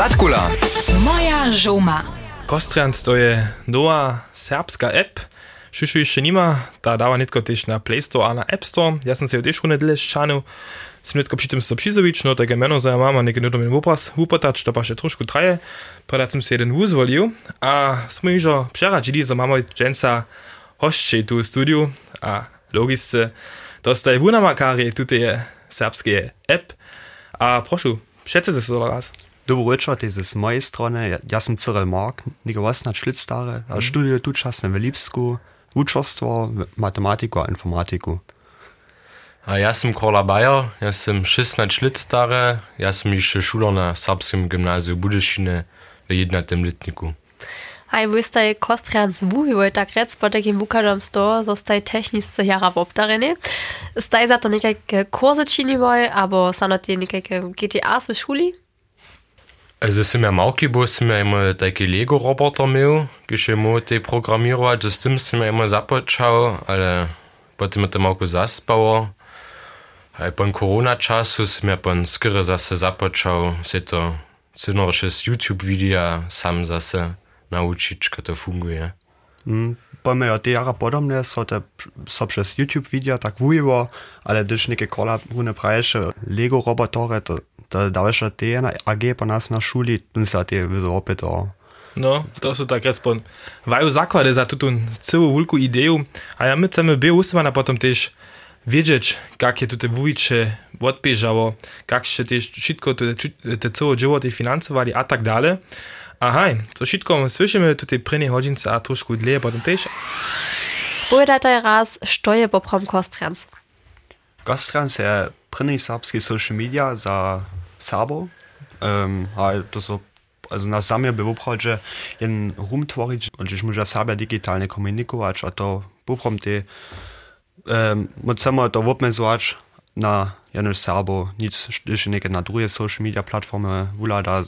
Zatkula. Moja žoma. Kostrand to je nova srpska app. Šušu ju še nima, ta dava netko tež na Play Store ali na App Store. Jaz sem se jo tež v nedelje šanil, sem netko pritem sopšizovič, no tako meno zdaj imam, nekaj nedom in vopas, vupotač, to pa še trošku traje. Predat sem se jeden uzvolil, a smo jih že preračili, za mamo dženca hošče tu v studiu, a logice, to sta je vunama, kar je tudi je srpske app. A prošu, šecite se za nas. Z moje strane. Ja, ja sam Cyril Mark, nekaj vas na šlit stare. Mm. Študijo tu časne v Lipsku, učarstvo, matematiku a informatiku. A ja sam Kola Bayer, ja sam 16 lat stary, ja sam jeszcze szuler na serbskim gimnazju Budešine w 11 letniku. Aj wystaj kostrians wuhiły tak rec po takim wukażam sto, zostaj technisce jara w obdarenie. Staj za to nekajke kursy činivoj, abo sanotie nekajke GTAs w szuli? Also sind wir im Aukibus, sind wir immer die Lego-Roboter mehr, geschehen die Programmierer, das stimmt, sind wir immer Sapotschau, alle, was mit dem Markus Sassbauer, beim Corona-Czas, sind wir beim Skirre Sasse Sapotschau, seht ihr, synorisches YouTube-Video, sam Sasse, naučić, kaj to funguje. Ja. Mm, pa me od tega podobne so te, so še YouTube video tako ujivo, ali da še neke kola vune prajše, Lego robotore, to ta davša TN, AG pa nas na šuli, nisati je bilo opet o. No, to su tak respon. Vaju zaklade za tu celu vulku ideju, a ja mislim, je bil usmana potom tež wiedzieć, jakie tutaj wujcze odpieżało, jak się te wszystko, te, te całe dzieło tej finansowali, a tak dalej. Aha, to wszystko słyszymy tutaj prynie godzince, a troszkę dlje potem też. Powiadaj raz, co je poprom Kostrans? Kostrans je prynie serbski social media za Serbo. Um, a to so, also na samie by opravdu jen rum tvorić, když může Serbia digitálne komunikować, a to poprom te um, chcemy to obmezovać na jenož Serbo, nic, když neke na drugie social media platformy ulada,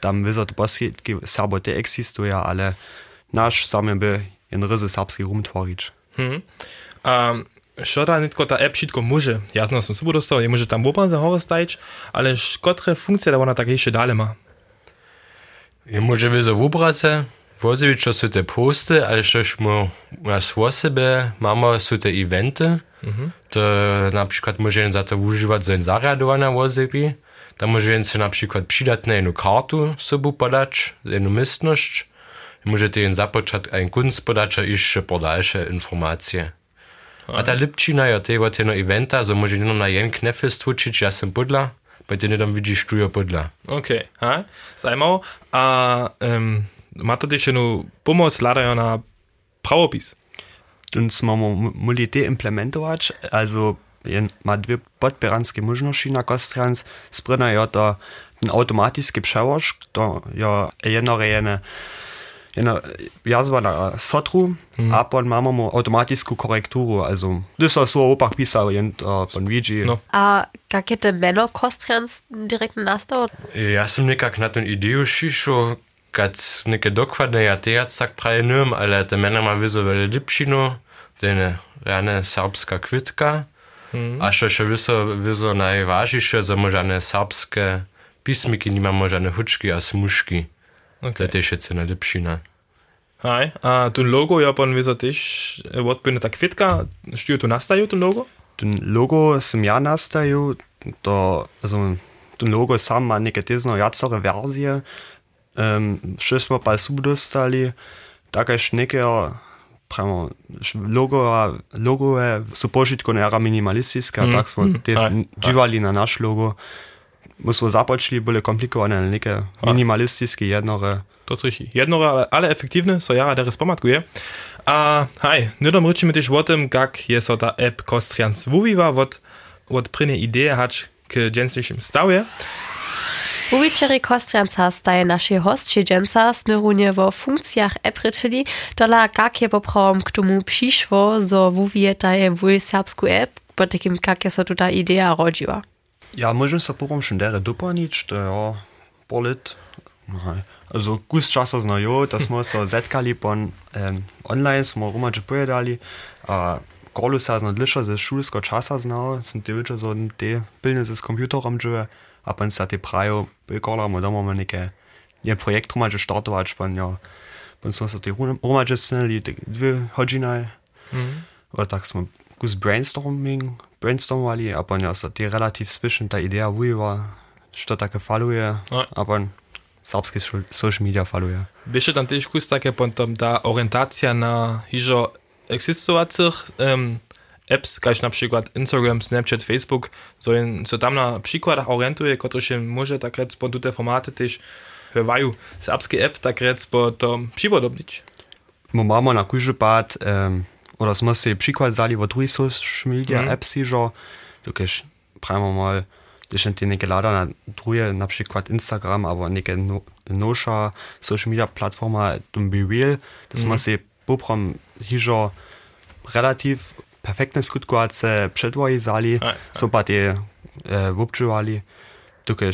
tam wyzot boskie Serbo te existuje, ale nasz samie by jen ryzy serbski rum tvorić. Hmm. Um, Što da nitko ta app všetko môže? Jasno som sobu dostal, je môže tam oban za hore stajić, ale kotre funkcie da ona tak jeszcze dalej ma? Je może wiedzą w obraze, wozić, co są te posty, ale też mu nas w sobie mamy są te eventy, Mhm. to na przykład może za to używać za zariadowane wozibi, tam może się na przykład przydać na jedną kartu sobie podać, jedną mistność, możecie jen započať ein kunst podać, a jeszcze podalsze informacje. A ta Lipčina je tego tego eventa, so może nie na jeden knefel stwuczyć, ja sam podla, bo ty nie tam widzisz, tu je podla. Okay, ha? Zajmało. A um, ma to też jedną pomoc ladają na prawopis. Uns mamy muli te implementować, also jen ma dwie podpieranskie możności na Kostrans, spryna ja to ten automatyczny przełącz, to ja jedno jene jedna jazwa na sotru, Mhm. a pon mamy mu automatyczną korekturu, also das ist so opach pisał, jen uh, pon widzi. No. A jakie te meno kostrians direkt nastał? Ja sam nekak na tą ideju šišel, kad neke dokładne ja tejac tak prawie niem, ale te mena ma wizo vele Lipčino, to je rane serbska kvitka, a še še wizo, wizo najvažnejše, za možane serbske pismiki nimamo žane hučki a smuški. Okay. Das ist jetzt eine Lipschina. Hi. Uh, tun Logo, Japan, wie gesagt, ich, was bin ich da kvitka? Stür du nastajo, tun Logo? Tun Logo sem ja nastajo, da, also, tun Logo sam ima neke tezno jacore verzije, um, še smo pa subdostali, takaj šneke, pravimo, logo, logo je, so požitko ne era minimalistiska, mm, tako smo mm, te živali na naš logo. Aj. My smo započeli, boli komplikovane, neke minimalistiske jednore. To jest richtig. Jedno, ale, ale efektywne, so jara deres pomatkuje. A hej, nudom ryczymy też o tym, jak jest ta app Kostrians wuwiwa, od, od prynie idee hać k dżęsniejszym stawie. U wieczery kostrianca staje nasze hostcie dżęca smerunie wo funkcjach epryczeli, dola jak je poprawom k tomu przyszło, zo wuwie taje wuj serbsku app, po takim jak je so tuta idea rodziła. Ja, možem se popom še dere dopanič, to ja, polit. Aha. Also gut časa znajo, da smo se zetkali pon um, online, smo rumače pojedali, a Karlu se znadliša ze šulsko časa znao, sem te večer so te pilne z komputerom žive, a pan sa te prajo bekolam, doma máme neke je projekt romadže startovač, pan ja, pan smo sa te romadže sneli, dve hodžinaj, mm. a tak smo kus brainstorming, brainstormovali, a pan ja sa te relativ spišen ta ideja vujeva, što také faluje, No. a pan serbski social media faluje. Wiesz, tam też kus takie potom ta orientacja na hiżo egzistowacych um, apps, kaž na przykład Instagram, Snapchat, Facebook, so, in, so tam na przykładach orientuje, które się może tak rec po te formaty też wywają serbskie app, tak rec po to przipodobnić. Mo mamy na kujże pad, um, oder smo se przykład zali od social media Mhm. apps hižo, tukaj pravimo mal, da še ti neke lada na przykład Instagram, aber neke no, noša social media platforma, dum Be Real, da smo se poprom hižo relativ perfektne skutkovace předvoji zali, Aj, aj. so pa te uh, vobčuvali, tukaj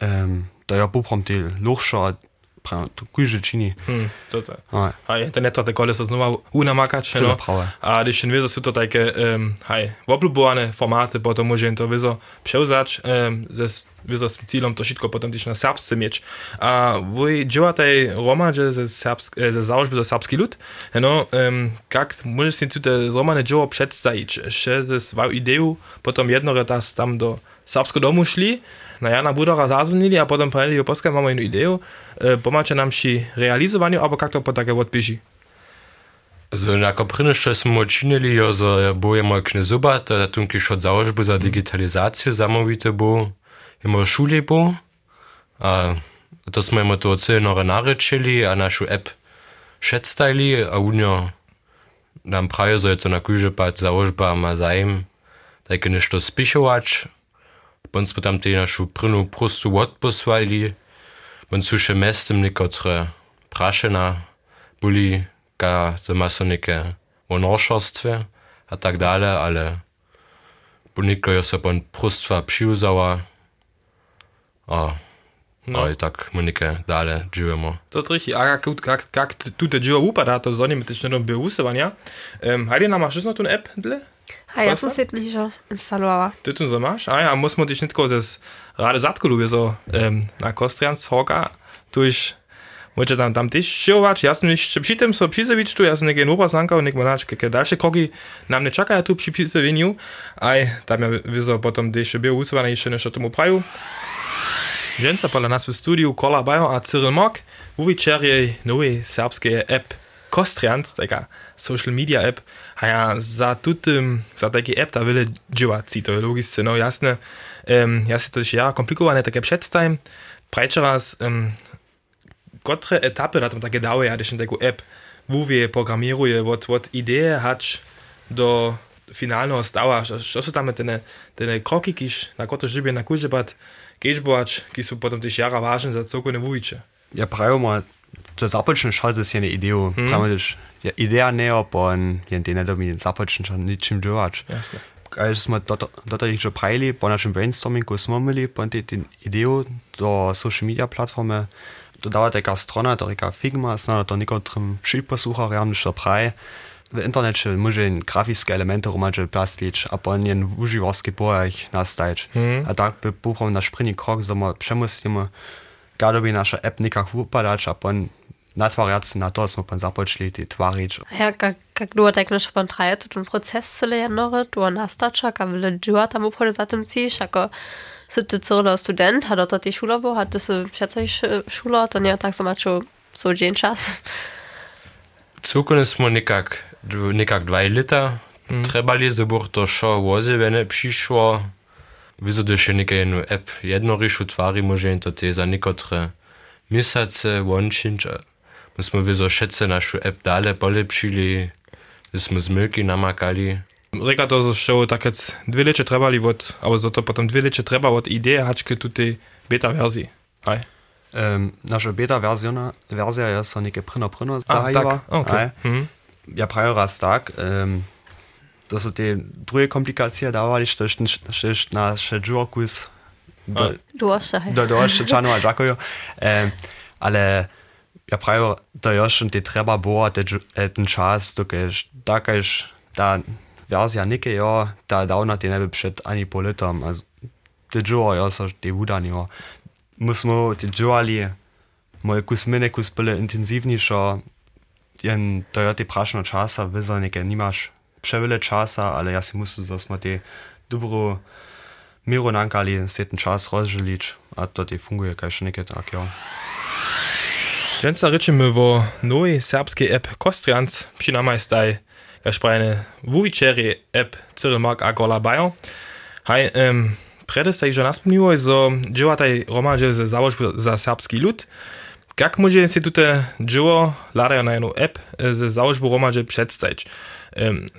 um, da ja poprom te lochša, pravimo, to kujže čini. Hmm, to to. Aj. A internet to kole so znova unamakać, Celo no. prawe. A když jen wiedzą, są to takie, um, haj, woblubowane formaty, potem może to wiedzą przełzać, um, ze, wiedzą z celem to wszystko potem też na serbsce mieć. A wy działate Roma, że ze serbsk, e, ze założby za serbski lud, no, um, jak możesz się tutaj z Roma dzieło przedstawić, że ze swoją ideą potem jedno raz tam do serbskiego domu szli, na Jana Budora zazvonili, a potem povedali, jo poskaj imamo eno idejo, e, pomače nam pri realizovanju, ali kako to potake odpiši. Jako prvnišče smo odčinili, jo z bojem moj knezuba, to je tunki šod založbo za digitalizacijo, zamovite bo, imamo šulje bo, a to smo jim to celno narečili, a našo app šetstajli, a unjo nam pravijo, da je to na kuže pa založba, ma zajem, da je nešto spišovač, Bądź smo tam te našu prynu prostu odposłali, bądź su še mestem nekotre prašena byli, ka to ma so neke wonorszostwie, a tak dalej, ale buniko jo se bon prostwa przyuzała, a no. i tak my neke dalej żyjemy. To richtig. A jak, jak, jak tu te dzieło upada, to zanime też nie robię usuwania. Um, Heidi, nam masz noch tu App dla? A ja Was sam to? si nicht schon instalowała. Ty tu so masz? A ja, muss man dich nicht tylko ze rade zatku lubię so um, na Kostrians hoka, tu ich Może tam, tam też siłować, ja sam jeszcze przy tym so przyzewić tu, ja sam nie nowa zanka, niech ma nasz, jakie dalsze kroki nam nie czekają tu przy przyzewieniu, a tam ja wiedzą potem też był usuwane jeszcze nešto tomu praju. Jensa pola nas w studiu Kola Bajo a Cyril Mok, uwiczerje nowej serbskie app Kostrians, taka social media app, a ja za tutym, za taki app ta wiele działać, to je logiczne, no jasne. Um, ja si to ja komplikowane takie przedstawiam. Prajče raz, um, kotre etapy na tom takie dały, ja też taką app, wówie programiruje, od, od idee hać do finalnego stała, co są tam te, te kroki, kiż, na które żybie na bad, gejbać, ki są potem też jara ważne za cokone wójcze. Ja pravimo, da započneš šal za sjene idejo. Mm. Pravimo, da je ideja neo, pa je te ne dobi započneš ničim dělat. Jasne. Kaj smo do tega že pravili, po našem brainstormingu smo imeli, pa te, idejo do social media platforme, dodała taka strona, to taka Figma, znana to niekotrym przyposłucharjam, niż to praje. W internecie może graficzne elementy romadże plastić, a potem w używarski pojach nastać. Mhm. A tak by buchom na szpryni krok, że my przemusimy, gadoby nasza app nikak wypadać, a potem natwarjać na to, smo pan započli ty tvarić. Ja, jak, jak du tak nešto pan traje, ten proces celý jednore, du nastača, kam vile džua tam upode za tym cíš, jako si ty celý student, a do to ty šulo bo, a ty si přece šulo, to nie tak so mačo so dzień czas. Cukone smo nekak, nekak dva leta mm. trebali, da bo to šo voze, vene prišlo. Vizo, da še nekaj eno app jedno rišu tvari, može in to te za nekotre mesece, vončinč. My smo vizo šece našu app dale polepšili, da smo zmylki namakali. Reka to, że tak jetzt dwie lecze trebali od, albo za to potem dwie lecze treba od idee haczkę tutaj beta wersji. Aj. Um, nasza beta wersja, wersja jest so neke prino prino A, zahajiva. tak, okay. Mhm. Ja prawie raz tak. Um, to są te drugie komplikacje dawali, że też nasze dżurkus do, Du hast ja. do, do jeszcze czanu a dziękuję. Um, ale ja prawie to już te te, dżu- ten czas, dokiż takaż ta wersja nike ja, ta dawna te neby przed ani po letom. Also, te Joa, ja, so te udani, ja. Musimo te Joali, moj kus mene, kus byle intensivniejsza, jen to ja te prašno časa, vezal neke, nimaš przewyle czasa, ale ja si muszę zasma te dobro miru nankali, se ten czas rozdzielić, a to te funguje kaj še neke tak, ja. Dženca rečemy o nowej serbskiej app Kostrians, przynajmniej staj, jak sprajne wuwiczeri app Cyril Mark Agola Bayer. Hej, um, prede że dzieła tej romadze ze założby za serbski lud. Jak może się tutaj dzieło ladają na jedną app ze założby romadze przedstawić? Um,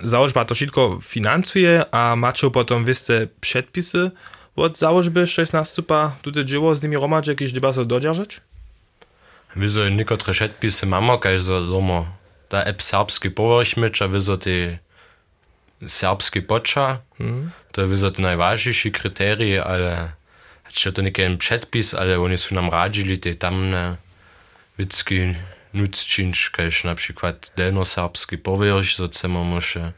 założba wszystko finansuje, a macie potem wiste przedpisy od założby, że jest nastupa tutaj dzieło z nimi romadze, jakieś trzeba się dodzierżać? Wieso niektóre przedpisy mamy, kaj so domo ta app serbski myč, a wieso te serbski poča, mm. to wieso te najważniejsze kryterie, ale czy to nie przedpis, ale oni są nam radzili te tamne witzki nutzczynszkeś, na przykład denoserbski powierz, co se może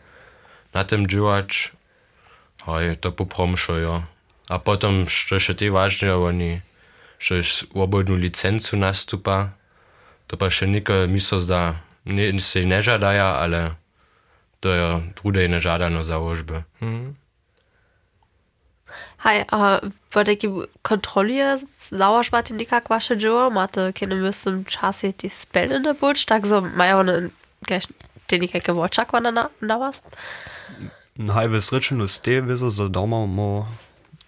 na tym dziwać, a je to popromszują. A potem, co się ty ważne, oni że swobodną licencu nastupa, to pa še niko miso zda, ne, se ne žadaja, ale to je drude nežadano založbe. Mm -hmm. Haj, a v neki kontroluje zaušpati nekak vaše dživo, imate, ki ne mislim, čas je ti speljen na boč, tako so imajo ne, kaj, te nekaj vočakva na, na vas. Naj v srečanju s tem, vezo za domov, mo,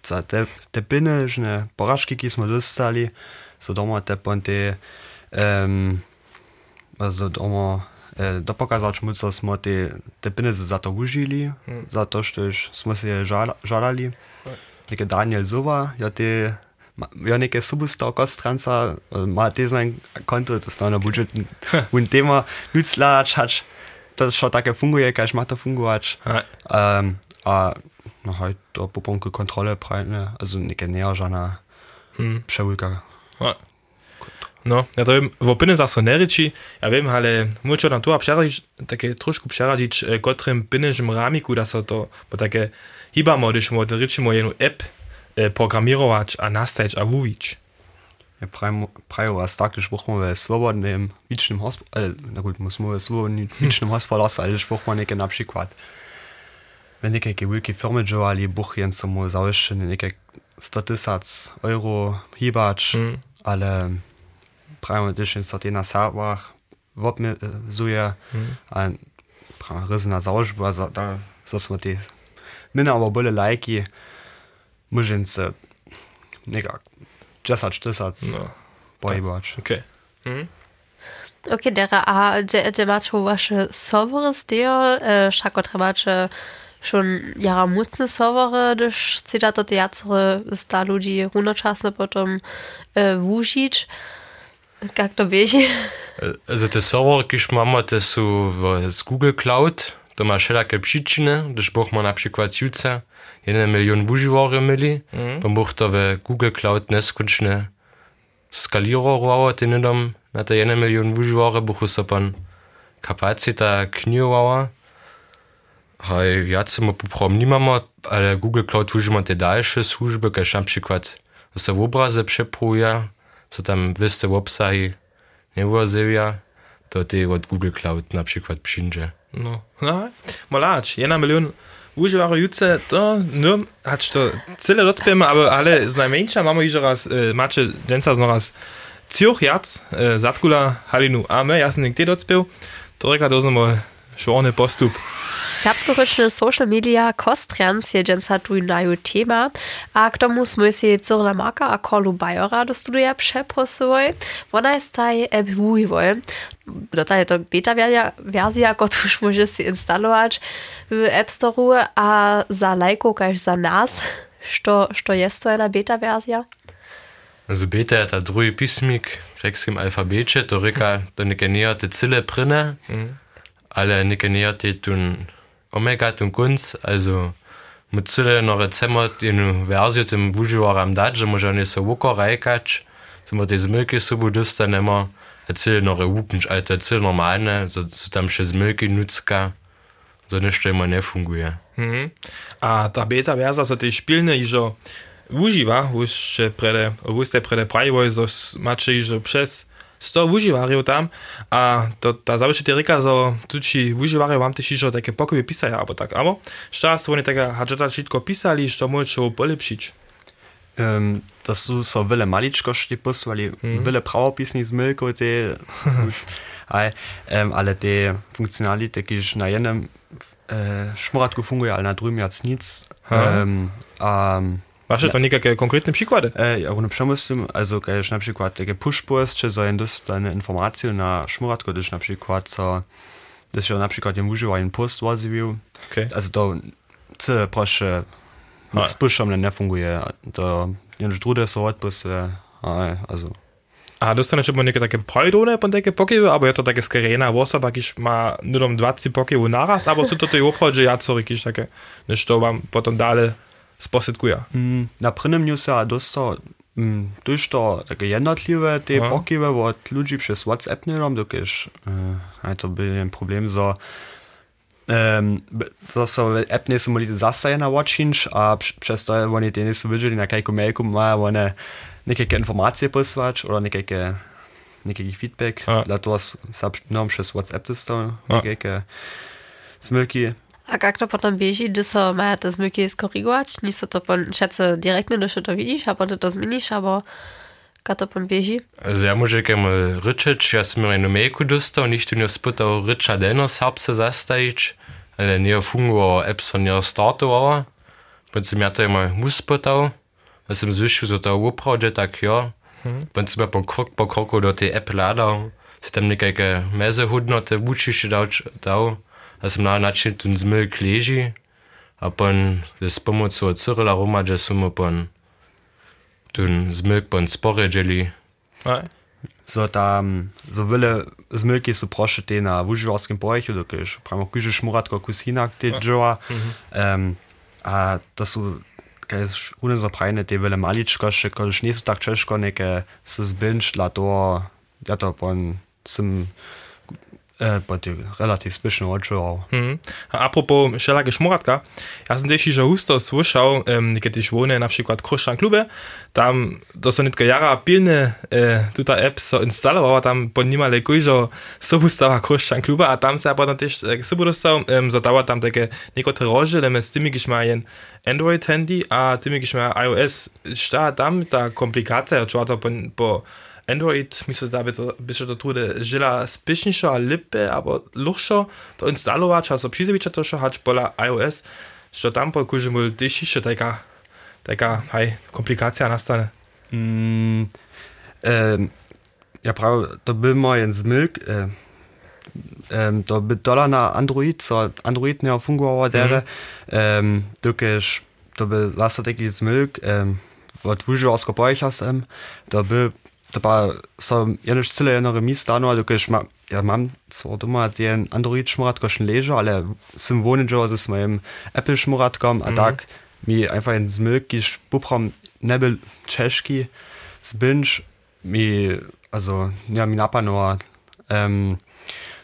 za te, te pinežne poraške, ki smo dostali, so doma te ponte, um, za domov. da pokazać mu, co smo te, te pieniądze za to użyli, hmm. za to, że smo się żalali. Neke Daniel Zuba, ja te, ja neke subustar kostranca, ma te sein konto, to stane budżet, un tema, nutzlać, hać, to schon takie funguje, każ ma to fungować. Um, a no halt do poponku kontrole prajne, also neke näher Hmm. przełyka. No, ja to wiem, w opinii za so nereči, ja wiem, ale muszę tam tu przeradzić, takie troszkę przeradzić, e, kotrym pieniężnym ramiku, da so to, bo takie hibamo, když mo rečimo jednu app e, programirować, a nastawić, a mówić. Ja prajo was tak gesprochen, weil swobodnym wicznym hospital, na gut, muss man swobodnym wicznym lassen, ale gesprochen neke na przykład. Wenn ke wielkie firmy działali, buch jen co mu zawieszczeny, neke 100 tysac euro hibacz, Mm. ale na serwach wopmizuje, Mm. a prajo ryzna założba, za, da, zosmo te, minna aber byle lajki, mužen se nekak 10 tysac No, pojebać. okay. Mhm. Okay, dera, a macie wasze serwery zdjęł, e, szako trzebacie schon jara mocne serwery, gdyż chcecie to teatry sta ludzi runoczasne potem e, wużyć. Jak to wiecie? Also serwer, kiż mamy, te są w- z Google Cloud, to ma wszelakie przyczyny, gdyż boch ma na przykład jutce 1 milion używarzy mieli, Mhm. bo boch to w Google Cloud neskończne skalirowało, te nidom na te 1 milion używarzy, boch so pan kapacita kniowała. Hej, ja mu poprom nie mamy, ale Google Cloud używa te dalsze służby, każ na przykład se w obrazy przepruje, co tam wyste w obsahi nie urazywia, to ty od Google Cloud na przykład przyjdzie. No, no, malacz, jedna milion używaczy jutce, to, no, hacz to cyle docpiemy, aber ale z najmniejsza mamy już raz, e, macie dęca z raz Zürich jac, e, zatkula halinu ame, ja sam nigdy docpił, to reka doznamo szorny postup. Serbsko-ryczne social media je tu naju tema, a k tomu smo si Cyrila Marka a Korlu Bajora do studia przeprosyły. Ona jest taj app wujiwoj. Dotaje to beta wersja, kotuż może si instalować w App Store, a za lajko, kaž za nas, što, što jest to jedna beta wersja? Also Beta je ta drugi pismik, grekskim alfabecie, to reka, to neke näher te cyle prine, ale neke näher te tun omegad un kunz also mozilla noch zemmert in versio im bujuar am daje mo ne so woker reikatsch immer des mülke so wo dus dann immer erzähl noch wuken alter erzähl normal ne so zusammenches mülke nutzka so ne stimme ne funguje mhm. a ta beta versa so te spilne iżo używa już przede augusta przede prawo so macie iżo przez 100 używarów tam, a to ta zawsze ty reka, że tu ci używarów wam też jeszcze takie pokoje pisają, albo tak, albo czas oni taka hadżeta wszystko pisali, że możecie polepszyć. Um, to sú so veľa maličkosti posúvali, mm. veľa pravopisných zmylkov, tie, aj, um, ale tie funkcionality, keď na jednom uh, šmoratku funguje, ale na druhom jac nic. Um, um, Masz to niekakve konkretne przykłady? E, ja równo przemyślę, also když na przykład takie push-bus, czy so dostane informacje na szmuratku, když na przykład so, když ja na przykład im używają post waziviu, Okay. also to, co proszę, z puszem nie funguje, to nie drugie są odpusy, also, A dostaneš chyba neke takie projdone po takie pokiwy, albo je to takie skarena osoba, kiż ma nudom 20 pokiwy naraz, albo są to tej obchodzie jacory, kiż takie, niż to wam potem dalej Mm, na prvním newse a dostal mm, tuž to také jednotlivé ty Aha. pokyvy od ľudí přes WhatsApp nedom, dokež uh, to byl jen problém, že um, zase app nie sú mohli zase na watchinč a přes to oni tie nie sú videli na kajku mailku má oni nekajke informacije poslať, oder nekajke nekajki feedback, A. dla toho sa no, přes WhatsApp A. nekajke smilky. A jak to potom běží, kdy se má to zmyky skorigovat? Nie se to pon šece direktně, když to vidíš, a potom to změníš, aber jak to pon běží? Also ja môže kem ryčeč, ja som mir jednu mailku dostal, nicht tu nie spytał rycza deno serbse zastajić, ale nie fungował app so nie startował. Bo som ja to immer mus spytał, a som zvyšil, že to upravde, tak jo. Bo som ja po krok po kroku do tej app ladal, si tam nekajke meze hodnoty učište dal, dal, a som na način tu zmyk leži, a pon s pomocou Cyrila Romadže som pon tu zmyk pon sporedželi, Nej. so tam so wiele zmylki są proszę te na wużywarskim pojechu, dokiż pramo kuży szmuratko kusinak te działa. Um, a to są kaj une zaprajne te wiele maliczkosze, koż nie są tak ciężko neke se zbinč dla to, ja to sim e, po te relativ spišne odžival. Mhm. A apropos wszelakie szmuratka, ja sam też że husto słyszał, um, kiedy ich wohne na przykład Kruszczan klubie, tam to są tylko jara pilne e, tutaj app so instalowała, tam po nimale kujżo sobu stała Kruszczan kluba, a tam se potem też e, sobu dostał, um, zadała tam takie niektóre rozdziele z tymi, gdyż ma jen Android handy, a tymi, gdyż ma iOS, šta tam ta komplikacja, czy to po, po Android, mi se zda, by to, by się to trude žila spišniejsza, lippe, albo luchszo to instalować, a so przyzewicza to hać pola iOS, że tam kurze mul też jeszcze taka, taka, hej, komplikacja nastane. Mm, ähm, ja, prav, to by mal jen zmylk, äh, ähm, to by dola na Android, so Android ne fungował dere, ähm, dokež to by zase taki zmylk, ähm, od wuživarsko pojechas, ähm, to by, to pa so jenož cyle jenore mistano, dokež ma, ja mam co doma ten Android szmuratko schon leżę, ale sym wohnedżo z moim Apple szmuratkom, a tak mi einfach zmylk, giš poprom nebel czeszki, zbinč mi, also, ja, mi napanova, um,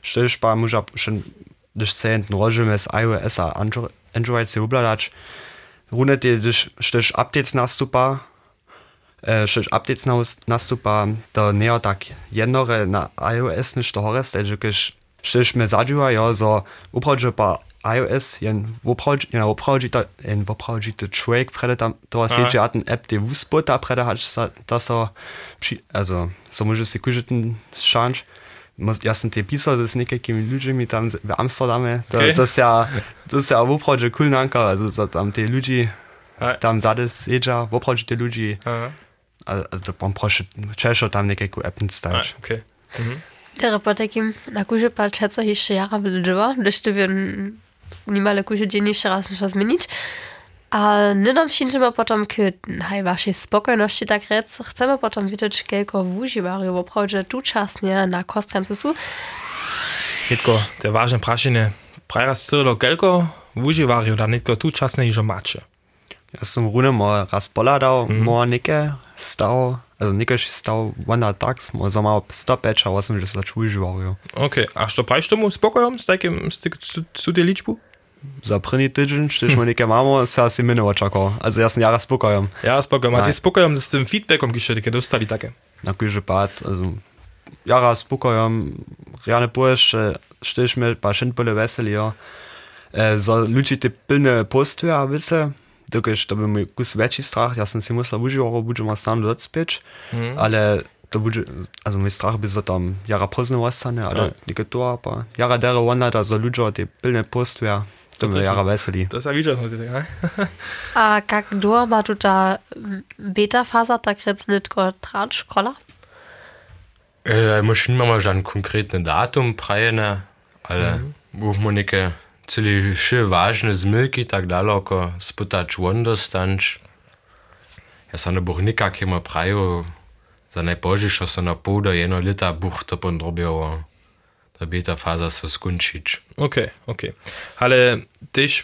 štejš pa moža še, když se jen rožíme z iOS a Andro- Android se ubladać, rune ty, když štejš updates nastupa, e, štejš updates nas- nastupa, to nie tak jednore na iOS niż to hores, takže když štejš me zadživa, jo, zo upravdže pa iOS, jen upravdže, jen upravdže to, jen upravdže to člověk prede tam, to Aha. asi, že ja ten app, ty vuspota prede hač, to so, also, so może si kužiť ten šanč, ja som tie písal s niekakými ľuďmi tam v Amsterdame, to, Okay. to je ja, to je ja upravdže cool nanka, also, so tam ľudí, Hej. tam zade sieđa, upravdže tie ľudí, Aha. Also, to pom proszę, češo tam nekakú app Aj, instalić. okay. Teraz po takim na kurze palczeca jeszcze jara wyleżyła, gdyż to wiem, niemale kurze dziennie jeszcze raz muszę zmienić. A nie nam się ma potem k haj waszej spokojności tak rec, chcemy potem wiedzieć, kilka wużywary w oprawdzie tu czasnie na kostrancu są. Hitko, te ważne prašenie, preraz cyrilo kelko, uživarju, da nitko tu časne ižo mače. Ja som rune mal raz poladał, mm. mo nike stał, also nike się stał one tax, mo so mal stopetch, aber som že sa čužival, jo. Ok, a što praviš tomu spokojom s takim, s, tak- s, s, s ličbu? za první týden, když my někde máme, se asi minulý čakal. Also já jsem jara spokojem. Ja, spokojom. A Nein. spokojom s tym feedbackom, kiedy się dostali takie. Na kujże pad, also jara spokojem, rane pojesz, styś mi pa szynpole weseli, ja. E, za ludzi te pilne posty, a wice, dokiż to by mój kus większy strach, ja sam si musel używać, budzie ma stan docpieć, ale to bude, also mój strach by za tam jara pozno wastane, ale Ja. nie to, pa jara dera wanda, da za ludzie te pilne posty, ja, to by jara weseli. Das ist ja wieder heute, ne? A jak długo ma tu ta beta-faza tak jetzt nicht getratscht, kolla? Äh, muss nicht mal ein konkretes Datum prajene, ale целые еще важные змылки и так далее, ко спутать вондо станч. Я сам не бух никак има праю, за najbolje, što se na pol do eno leta buhto podrobijo, da bi ta faza se skončič. Ok, ok. Ale tež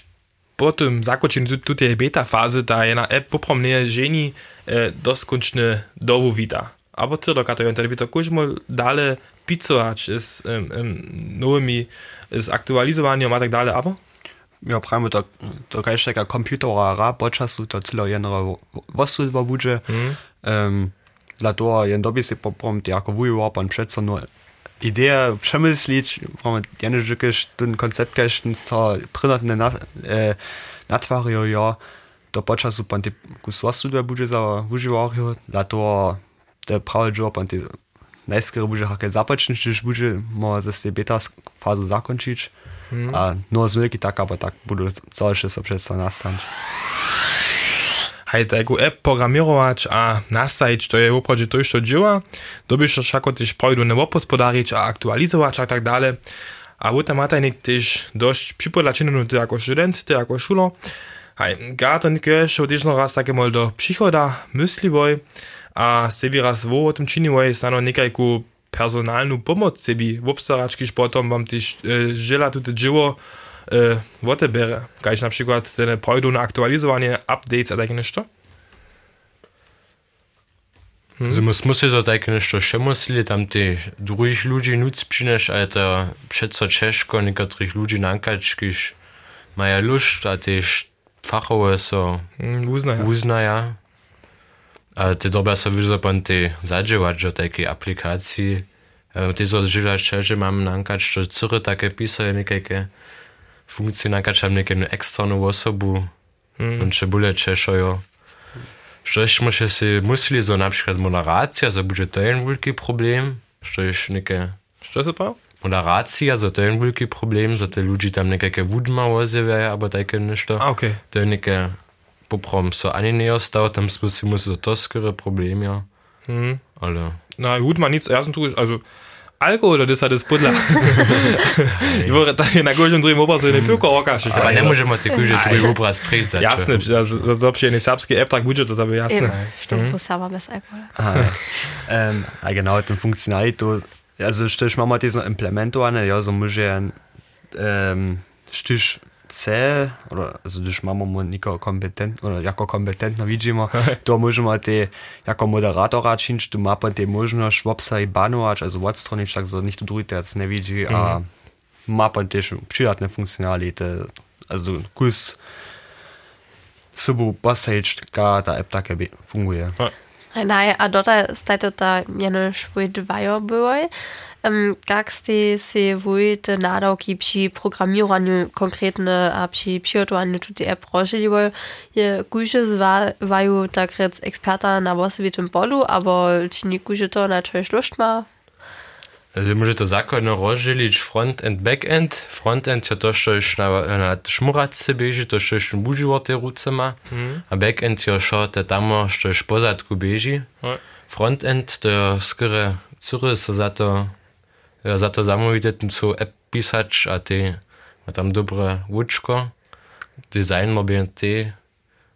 po tym zakończeniu tutaj beta fazy ta jedna app popomnie żeni e, eh, doskonczne dowu wita. Albo co do kategorii, to by to kuźmo dalej picować z um, um, nowymi, z aktualizowaniem a tak dalej, aber? Ja, pravimo, da, da kaj še tega kompjutera ra počasu, to celo jedno vasudba bude. Mm. Um, Zato je dobi si poprom ti jako vujo, pa přece no ideja přemysliť, prom jedne žikeš ten koncept kaž co prinatne na, e, natvario ja, do počasu pan ti kus vasudba bude za vuživario, zato te pravi job pan ti najskoro bude hake započniť, když bude mo zase tie beta zakončiť. Mm. A no z veľký tak, aber tak budú celé sa přece nastať. Hej, taką app programować, a nastawić, to oprodzie to, co działa, dobyś wszako też prawidelne opospodarić, a aktualizować, a tak dalej. A w tym matajnik też dość przypodlaczony, ty jako student, ty jako szulo. Hej, gato nike, że też no raz takie mal do przychoda myśliwoj, a sebi raz wo o tym czyniłoj, stano niekajku personalną pomoc sebi w obstaraczki, potom wam też e, żela tutaj dzieło, e, odebere. Gleich na przykład ten prawidelne aktualizowanie, updates, a takie nešto. Hmm. Also muss muss so tak nešto še museli, tam ty druhých ľudí nuc přineš, a to přeco Češko, niektorých ľudí nankač, když maja lušt, a tyž fachowe so Mm, uznaję. uznaja. ty dobra sobie zapan ty zadziałać do takiej aplikacji, e, ty zadziałać, że mam nankać, że córy takie pisze, niekajkie funkcje nankać, tam niekie eksterną osobę, mm. on czy bóle czeszojo. Żeśmy się si myśleli, że na przykład moderacja, że będzie to jeden wielki problem, że jest niekie... Co to pan? Moderacja, że to jest wielki problem, że te ludzie tam niekajkie wódma ozjawiają, albo takie nieszto. A, okej. Okay. To jest niekie... poprom so ani ne ostal, tam smo si museli to skoro problem, ja. Mhm. Ale Na gut, man nichts ersten tue also Alkohol, das hat das Buddler. Ich wollte da na górze drüben ober so eine Pilko okasz. Ale ne możemy tego, że twój obraz przyjdzie. Jasne, also to się nie serbskie App tak budżet, to by Eben, jasne. stimmt, muss aber bez Alkohol. Ah, ähm, genau, den Funktionalito, also stich mal diesen Implemento an, ja, so muss ja ähm, stich C, oder also das machen wir nicht kompetent, oder jako kompetentno widzimy, to możemy te jako moderator raczyć, tu ma pan te możliwość wopsa i banować, also what's tronić, tak so nicht du drüt jetzt ne widzi, a ma pan też przydatne funkcjonalite, also kus subu pasage, ka ta app bi- funguje. Nein, a dort stajte ta jene svoj dvajo boj. Um, jak ste se vy te nadavki pri programiranju konkretne a pri přigotovanju tudi app rožili, je kuže zvaju takrat eksperta na vosebitym polu, aber či ni kuže to na tvoje šlošt ma? Also może to zakładno rozdzielić front-end, back-end. Front-end to to, co już na, na szmuratce bieży, to co już budziło te ruce ma. A back-end to co te tam, co już pozadku bieży. Front-end to skoro cury so za to, za to co app pisać, a ty ma tam dobre łuczko. Design bien ty,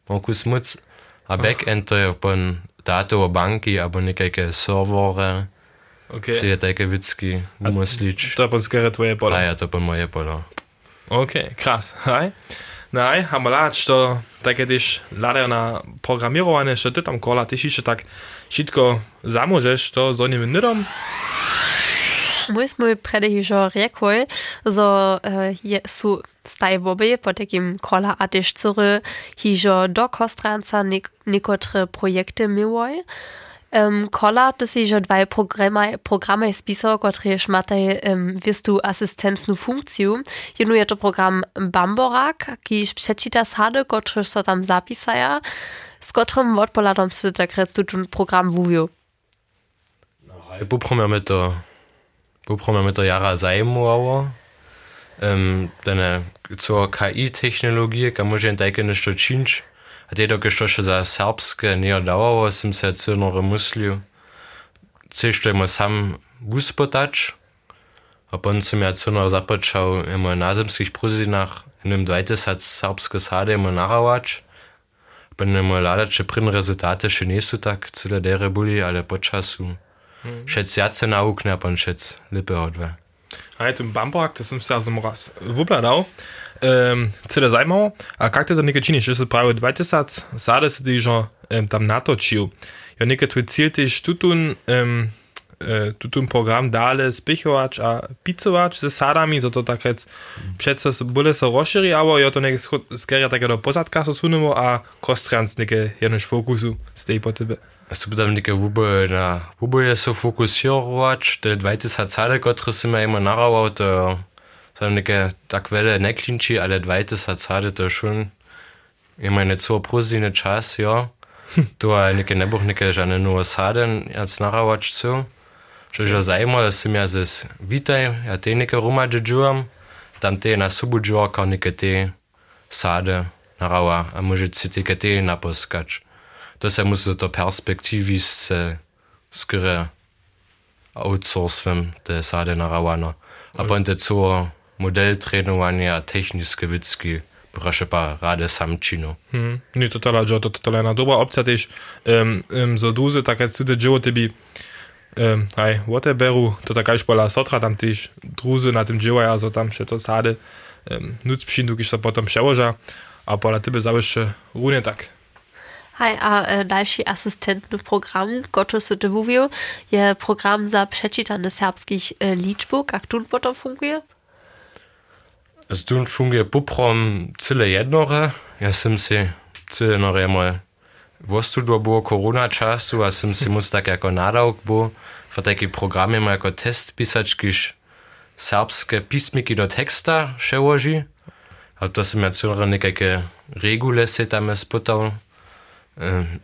ma smuc. A back-end to je pon dato banki, albo niekajke serwery. Okay. Si je také vždycky umyslič. To je podskere tvoje A pole. ja to po moje polo. Okay, krass. Hej. Naj, haben lát, što také když ladajú na programírované, što ty tam kola, ty ešte tak všetko zamôžeš, to s oným nidom. Hižo rekol, zo uh, je, su staj wobe po takim kola a tež cure hižo do kostranca nek, nekotre projekty miłoj. Um, kola to si že dvaj programy, programy spisał, które szmataj um, wistu asystentnu funkciju. Jedno je to program Bamborak, kiż przeczyta sady, które so tam zapisaja, z którym odpoladom się tak rec tu program wuwiu. Poprome to, poprome to jara zajmowało. Um, dane co KI-technologie, kam może takie nešto činč. A te doke što še za serbske ne odawało, sem se cyrnore muslił. Cešto ima sam wuspotać. A pon sem ja cyrnor započał ima na zemskich pruzinach, in im dwajte sac serbske sade ima narawać. Pon ima ladače prin rezultate še nisu tak, cyle dere buli, ale po Mhm. Še jace naukne, pa še lepe odve. A je to Bamberg, to sem se jaz raz vupladal. Um, Cele zajmavo, a kak te to nekaj činiš, že se pravi 20, sada si ti že um, tam natočil. Jo nekaj tu ciljte štutun, um, uh, e, tutun program dale spihovač a picovač se sadami, zato takrat predsa se bole se roširi, avo jo ja, to nekaj skerja takega do posadka so sunemo, a kostrans nekaj jednoš fokusu stej po tebe. Jaz bi tam nekaj vube na vube je se fokusirovač, te 20 sade, koje se me ima naraval, to so nekaj tak vele ne klinči, ale 20 sade to šun ima ne co prozine čas, jo. To je nekaj ne boh nekaj žane novo sade, jac naravač co. Čo že zajmo, da sem ja zes vitaj, ja te nekaj rumadže džuvam, tam te na subu džuva, kao nekaj te sade narava, a može si To se musi to perspektivisce skre outsourcem te sade narawano. A mm. ponte co modeltrenowania techniske witzki proszę pa rade sam činu. Hmm. Nie, to tala, to tala jedna dobra opcja też, um, um, zo duze, tak jak tutaj dzieło tebi, um, hej, Waterberu, to taka już pola sotra tam też druzy na tym dzieła, a zo tam się to sady, um, nuc przyjdu, kiż to potem przełoża, a pola tebe zawyższe runie tak. Hej, a e, dalszy asystentny program, goto se mówił, je program za przeczytane serbskich e, liczbów, jak tu potem funguje? Also tu funguje poprom cyle jednore. Ja sam si cyle nore moje wostudo było korona czasu, a sam si mus tak jako nadawk był, w taki programie ma jako test pisać, kiż serbskie pismiki do teksta przełoży. A to sam ja cyle nekakie regule si tam spytał.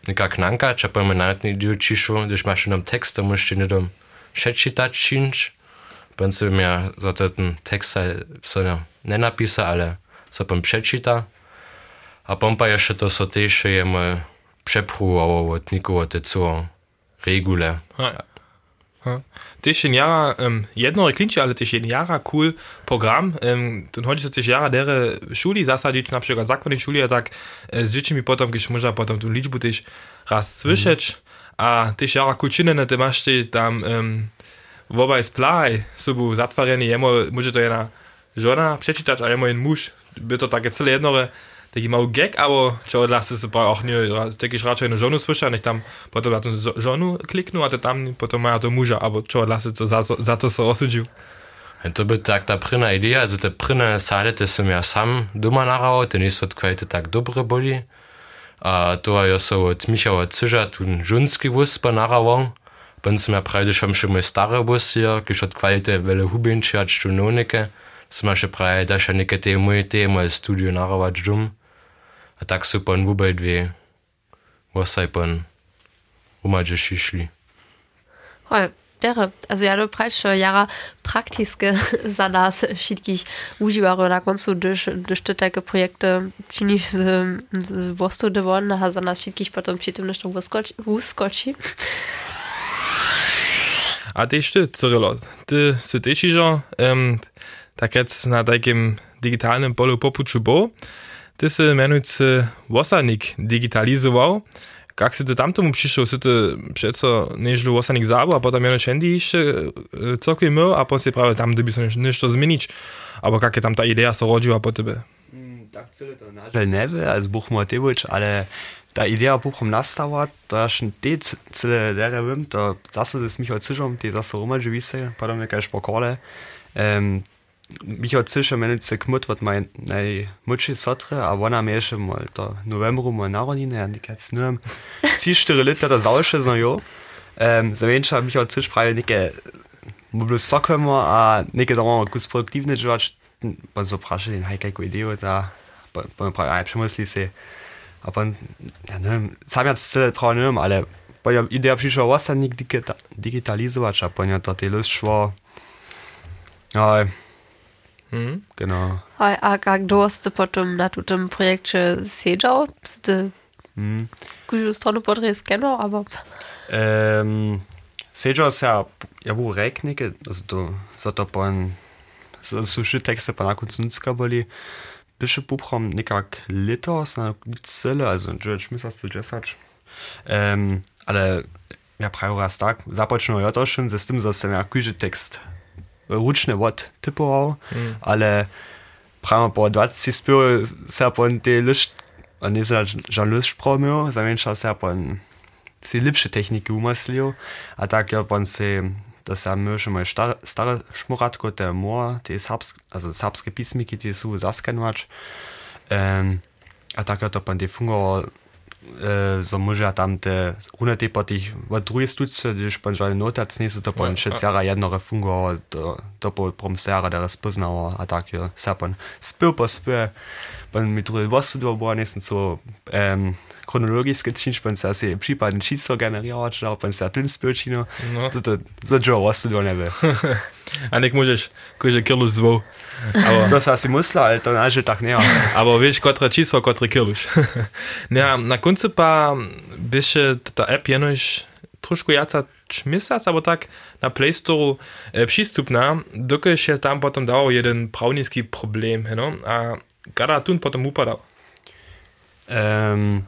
Neka knanka, če pa me najtni dio čišu, když máš jenom text, to můžeš nedom šečitać činč. Pan se mi za ten text so ne napisa, ale so pan przeczyta. A pan pa jeszcze to so też jemy przepruwało od nikogo te co regule. Ha. Ha. Też ein Jahre, um, jedno reklinče, ale też ein Jahre cool program. Um, ten chodzi też Jahre dere szuli zasadzić, na przykład zakładnej szuli, a tak e, z dziećmi potem, když można potem tu liczbu też raz słyszeć. Mm. A też Jahre cool czynne, ty masz tam um, wobaj splaj, sobu zatwareni, jemo, może to jedna żona przeczytać, a jemo jeden muž, by to takie cele jednore, taki mały gag, aber čo odlasy se prawie auch nie, takiś raczej na żonu słyszę, niech tam potem na tą żonu kliknu, a to tam potem mają to muža, aber čo odlasy to za, za to se osudził. To by tak ta prina idea, also te prine sale, te sam ja sam doma narao, te nisu od kvalite tak dobre boli. A to je so od Michała Cyża, tu żunski wóz pa narao, Pon sam ja prawie schon schon mój stary wóz hier, když od kvalite vele hubinči, a čtu nonike, sam ja prawie da schon neke te moje te moje studio narao džum. A tak su pon wubaj dwie, wasaj pon umadže šišli. Hoj, dere, also ja, du preis schon jara praktiske zanas šitkich uživaru na koncu, durch, durch te takie projekty činiš z, z wostu devon, a zanas šitkich potom přitom nešto wuskoči. A tež ty, Cyrilo, ty si tež ižo, um, tak rec na takim digitalnym polu popuču bo, ty si menujúci Wosanik digitalizoval. Jak si tam tomu přišel, si ty přeco nežli Wosanik zábu a potom jenom šendy ještě celkově myl a potom si právě tam, kdyby se něco změnič. Aber jak je tam ta idea se rodila po tebe? Tak celé to nažel neve, als Buchmotivoč, ale ta idea buchom nastała, to aż te cele dere wiem, to zase z Michał Cyżom, te zase Roma Żywise, potem jakaś pokole. Um, Michał Cyżom menit se kmut, wat mein najmłodszy sotre, a ona mnie jeszcze mal to novembru mal narodziny, ja nie kec nur 4 liter da sausze no jo. Um, Zawieńcza Michał Cyż prawie nie mo plus sokkemmer a neke da gus produktivne George ban so prasche den heke idee da musli se sam pra ale bei der idee abschicher was ni digitalisować a po dat te lust schwa ja Mhm. genau Hej, a jak doste potom na tutem projekcie siedział, ty hm. kužu stronu podrys scanner, aber Ähm, Sejo ist ja, ja, wo Regnike, also du, da pan, so, so Texte pan akut znutska boli, bische Buchram nikak liter, na Zelle, also George Smith hast du Jessach. Ähm, ale, ja, priora stark, započno ja to schon, zestim za se na kuže tekst. Ručne vod typoval, mm. ale prima po 20 spil se pan te lišt, ne se žal lišt promil, za menša se pan, si lepsze techniki umaslil, a tak ja pan se, da se myši moj star, stare šmuratko, te mor, te serbsk, also serbske pismiki, ti su zaskanovač, um, a tak ja to pan te fungo, ja tam te rune te pa tih v druge studice, když pan žali notac nisu, to pan ja. jara jednore fungo, to, to po prom sera, da razpoznao, a tak ja, se pan spil pa spil, pan mi druge was studoval, bo nisem so um, chronologiski činč, pan se se případne čisto generirač, da pan se tun spil čino, No. zato, zato jo was studoval ne bi. A nek możesz, kuže kirluš zvou. Aber, To se si musla, ale to naže tak ne. aber wiesz, kotre číslo, kotre kirluš. ne, na koncu pa byše ta app jenož trošku jaca čmisac, aber tak na Play Store e, przystupna, dokud się tam potom dał jeden prawniski problem, no? a gada tun potom upadał. Ähm,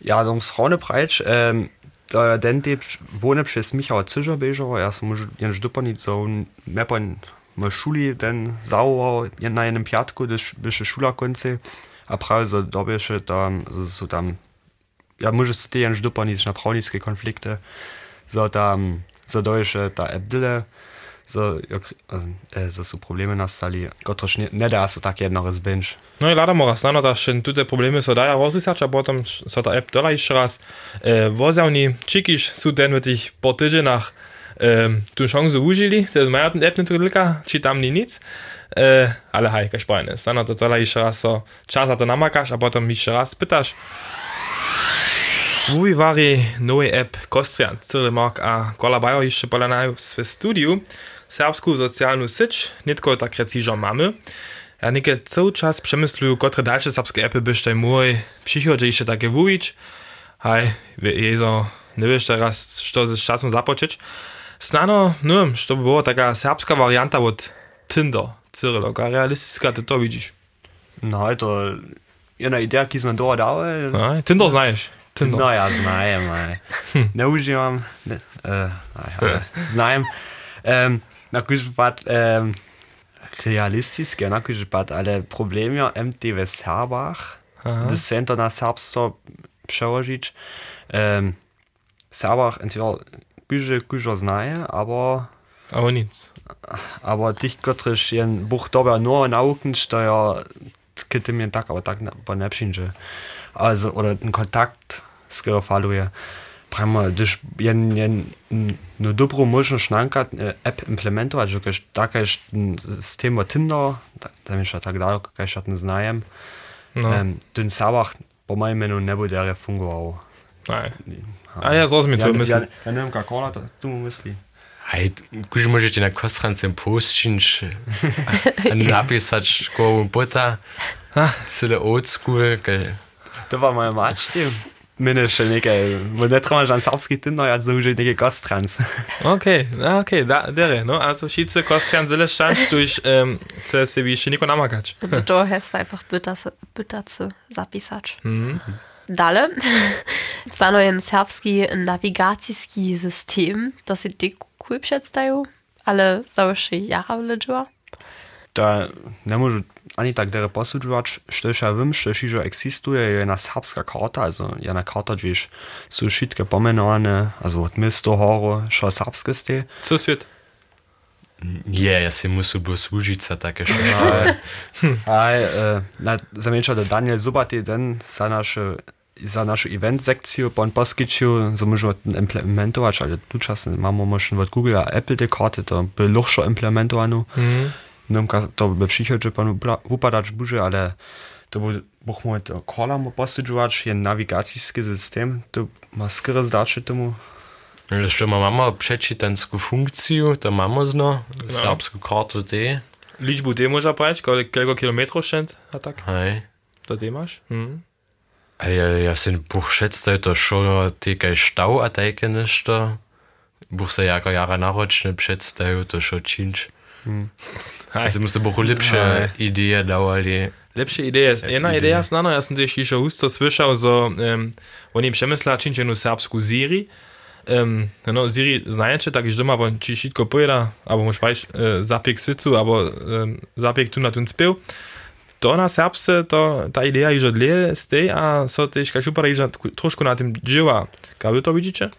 ja, donks Raune Breitsch, ähm, da den de wohne przez Michał Zischerbeger, erst muss jen Stupernit so meppern ma Schuli den sauer jen na einem Piatko des bische Schulerkunze, a pra so da bische da so, dann ja muss du jen Stupernit na prauniske Konflikte, so da so deutsche da Abdille, so ja, also, äh, so, so Probleme nastali, Gott ne da so tak jednares Bench. No i lada mora stano, da še tu te problemy so daja rozisać, a potom so ta app dola jeszcze raz e, wozjawni čikiš su ten w tych po tydzienach e, tu szansę użyli, to mają ten app nie tylko, czy tam nie nic, e, ale haj, każ fajne, stano to dola jeszcze raz so czas a to namakasz, a potom jeszcze raz pytasz. Wuj wari nowe app Kostrian, cyle mark a kola bajo jeszcze polanają w studiu, serbsku socjalną sieć, nie tylko tak recizja mamy, ja niekie cały czas przemysluję, które dalsze serbskie appy byście mój przychodzie jeszcze takie wujeć. Hej, jezo, nie wiesz teraz, co z czasem zapocząć. Snano, no, to by była taka serbska warianta od Tinder, Cyrylo, a realistycka ty to widzisz. No, to jedna idea, ki sem doma dal. No, Tinder znajesz. Tinder. No, ja, znajem, ale ne uživam. Ne, uh, znajem. Um, na kuž pat um, realistiski, na kuž pat, ale problem je MTV Serbach, da se to na serbstvo przełożyć. Um, Serbach entweder kuže, kuže znaje, aber Aber nic. aber dich gottrig jen buch dobber nur nauken steuer kitte mir tak aber tak bei nepsche also oder den kontakt skefaluje Prima, dich jen jen no dobro motion schnankert äh, app implemento also geš takaj system tinder da mi tak da kaj šatn znajem No, ähm, den sabach po mojem menu nebo der fungo nej. A ja zrozumiem to myśl. ja nem kakona tu myśli Hej, kuž môžete na kostrance postinč napísať školu bota, celé old school, kaj, To war moja Match, die Minnesche neke, wo net tra an serbski Tinder ja so neke Gasttrans. Okay, a, okay, da, dere, no, also Schize Kostian Sille stand durch ähm, CSCB Shiniko Namakacz. to jest einfach bytacy zapisać. Mhm. Dalej, stano jen serbski nawigacyjski system, ty cool przedstawił, ale założy jara leżyła. da ne może ani tak dere posudžovač, što ja vím, što šižo existuje, je jedna serbska karta, also jedna karta, gdzieś są wszystkie pomenowane, also od misto horo, što serbske ste. Co svět? Je, ja si musu bo služiť sa také šo. A e, na zamieča da Daniel Zubati, den za naše za našu event sekciju po on poskyčiu, so môžu implementovať, ale tu časne máme možno od Google a Apple tie karty, to by ľahšie implementovanú. Mm. Nomka to by przychodzi panu upadać burzy, ale to był bochmo to kola mu posudžovač, je navigacijski system, to ma skoro zdače tomu. Jeszcze ma mama przeczytanską funkcję, to mamy zno, no. serbską kartę te. Liczbu te można brać, kilka kilometrów szent, a tak? Hej. To te masz? Mhm. A ja, ja sin buch schätzt to schon te stau a tajke nešto. Buch se jako jara naročne představu, to šo činč. Hmm. Also musste bo lepsze idee dawali. Lepsze idee. Jedna idea znana, ja sam też jeszcze husto słyszał, że um, oni przemysla czynczenu serbsku Siri. Um, no, Siri znajecie, tak już doma, bo ci wszystko pojeda, albo może weź e, zapiek swicu, albo um, zapiek tu na ten spieł. To na serbsce, to ta idea już odleje z tej, a so też super, że troszkę na tym dzieła. Jak wy to widzicie?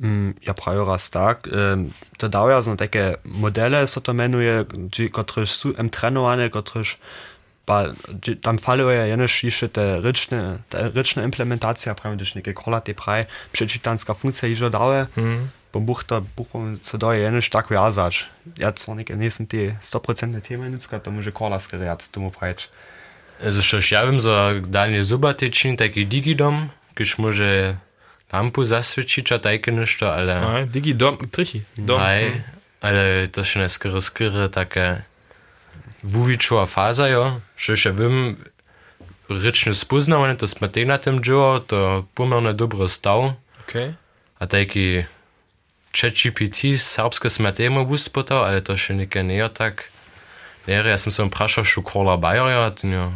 Mm, ja prawie raz tak. To dają są takie modele, co to menuje, które są trenowane, które tam faluje jenoż jeszcze te ryczne, te ryczne implementacja, prawie też niekie kola te praj, przeczytanska funkcja już daje, mm. bo buch to, buch co daje jenoż tak wiązać. Ja zwar nie, są te 100% Themen nutzka, to może kola skryjać, to mu. Also, što ja viem, za Daniel Zubatičin, taki digidom, když môže Lampu zasvečiča, tajke nešto, ale... No, a, digi, dom, trihi, dom. Aj, ale to še ne skoro skoro take vuvičova faza, jo, še še vem, reč ne spoznavanje, to smo te na tem džo, to pomerno dobro stav. Okay. A tajki ChatGPT, srpsko smo temu uspotal, ali to še nekaj ne je tak. Ne, jaz sem se vprašal, šukola Bajerja, to je...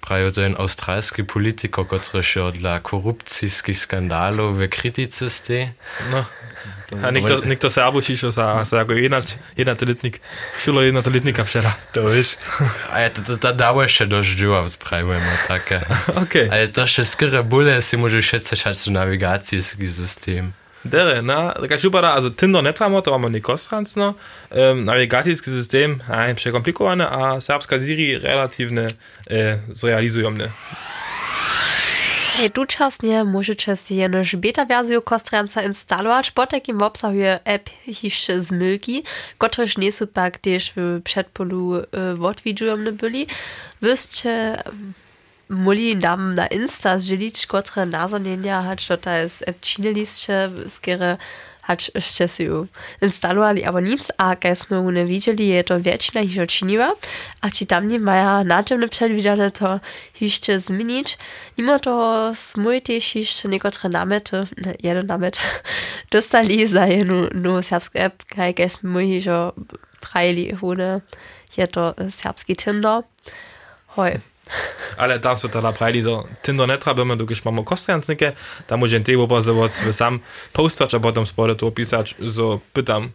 prajo to en australski politiker, który się dla korupcijskih skandalov v kritice ste. No. A nikto, nikto se abušišo sa, sa ako jednotolitník, šulo jednotolitníka včera. To víš. A je to, to, to dáva ešte dosť džuva, spravujeme také. OK. A je to ešte skoro bude, si môžeš všetci šať navigacijský systém. Dere, na, taka super, also Tinder nicht haben, to mamy nie kostrans, no. Um, navigacijski system, ein przekomplikowany, a serbska Siri relatywnie e, zrealizujemy. Hej, dočasne môžete si jenož beta verziu Kostranca instalować, bo takim obsahuje app jeszcze z mylki, kotreż nie są pak też w przedpolu e, odwidzujemne byli. Wyście Muli nam na Insta zdzielić, które nazonienia, hać to ta jest obczyniliście, skiery hać jeszcze się instalowali, albo nic, a kiedy my nie widzieli, je to większość już odczyniła, a ci tam nie mają na tym przewidziane to jeszcze zmienić. Mimo to smuj też jeszcze niektóre namety, ne, jeden namet, dostali za jedną nową serbską app, kiedy my już prajeli, je to serbski Tinder. Hoj. Ale tam smo teda pravili, so Tinder ne trebamo, dokaj imamo kostrijancnike, tam môžem tie obrazovať sam postovať a potom spolu to opísať, so pytam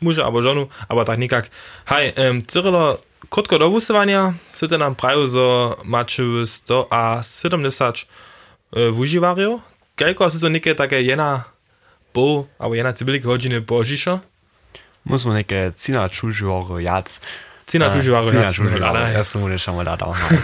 muža alebo ženu, alebo tak nikak. Hej, um, Cyrilo, krótko do wustovania, syte nam prajú, so máte 100 a 70 uh, využívajú. Koľko si to niekde také jedna pol, alebo jedna cibilika hodiny požišo? Musíme nejaké cina čužívajú jac. Tujuare Cina Tujuare. Ja, erste Runde schauen wir da auch mal.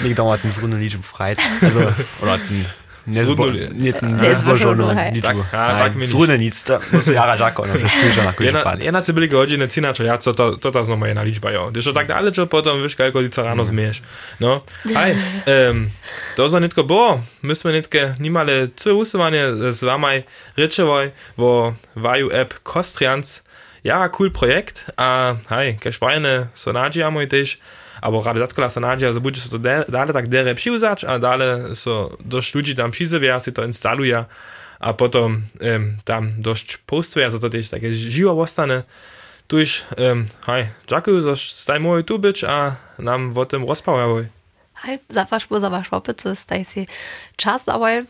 Liegt dauert ein Runde nicht befreit. Also, oder ein ein schon Zrune nic, to muszę jara żako, no to skúša na kúži pad. Jedna ci byli godziny cina, čo ja, to, to, to znova jedna liczba, jo. To tak dále, čo potom, víš, koľko ty ráno zmieš. No, aj, um, to za nitko było, my sme nitke nimale cve usovanie s vamaj rečevoj vo Vaju app Kostrians, ja, cool projekt, a hej, keď fajne so nađijamo i tež, abo rade zatkala sa nađija, za buďe so to dále tak dere přiuzač, a dále so dość ľudí tam přizevia, si to instaluje, a potom um, tam dość postuje, za to tež také živo ostane. Tuž, um, hej, ďakujem, že ste mohli tu byť a nám o tom rozprávali. Hej, za váš po, za váš opyt, co ste si čas dawaj.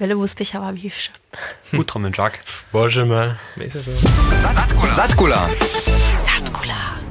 Wiele úspěcha vám ještě. Utro, Jack. Bože me. Zatkula. Zatkula.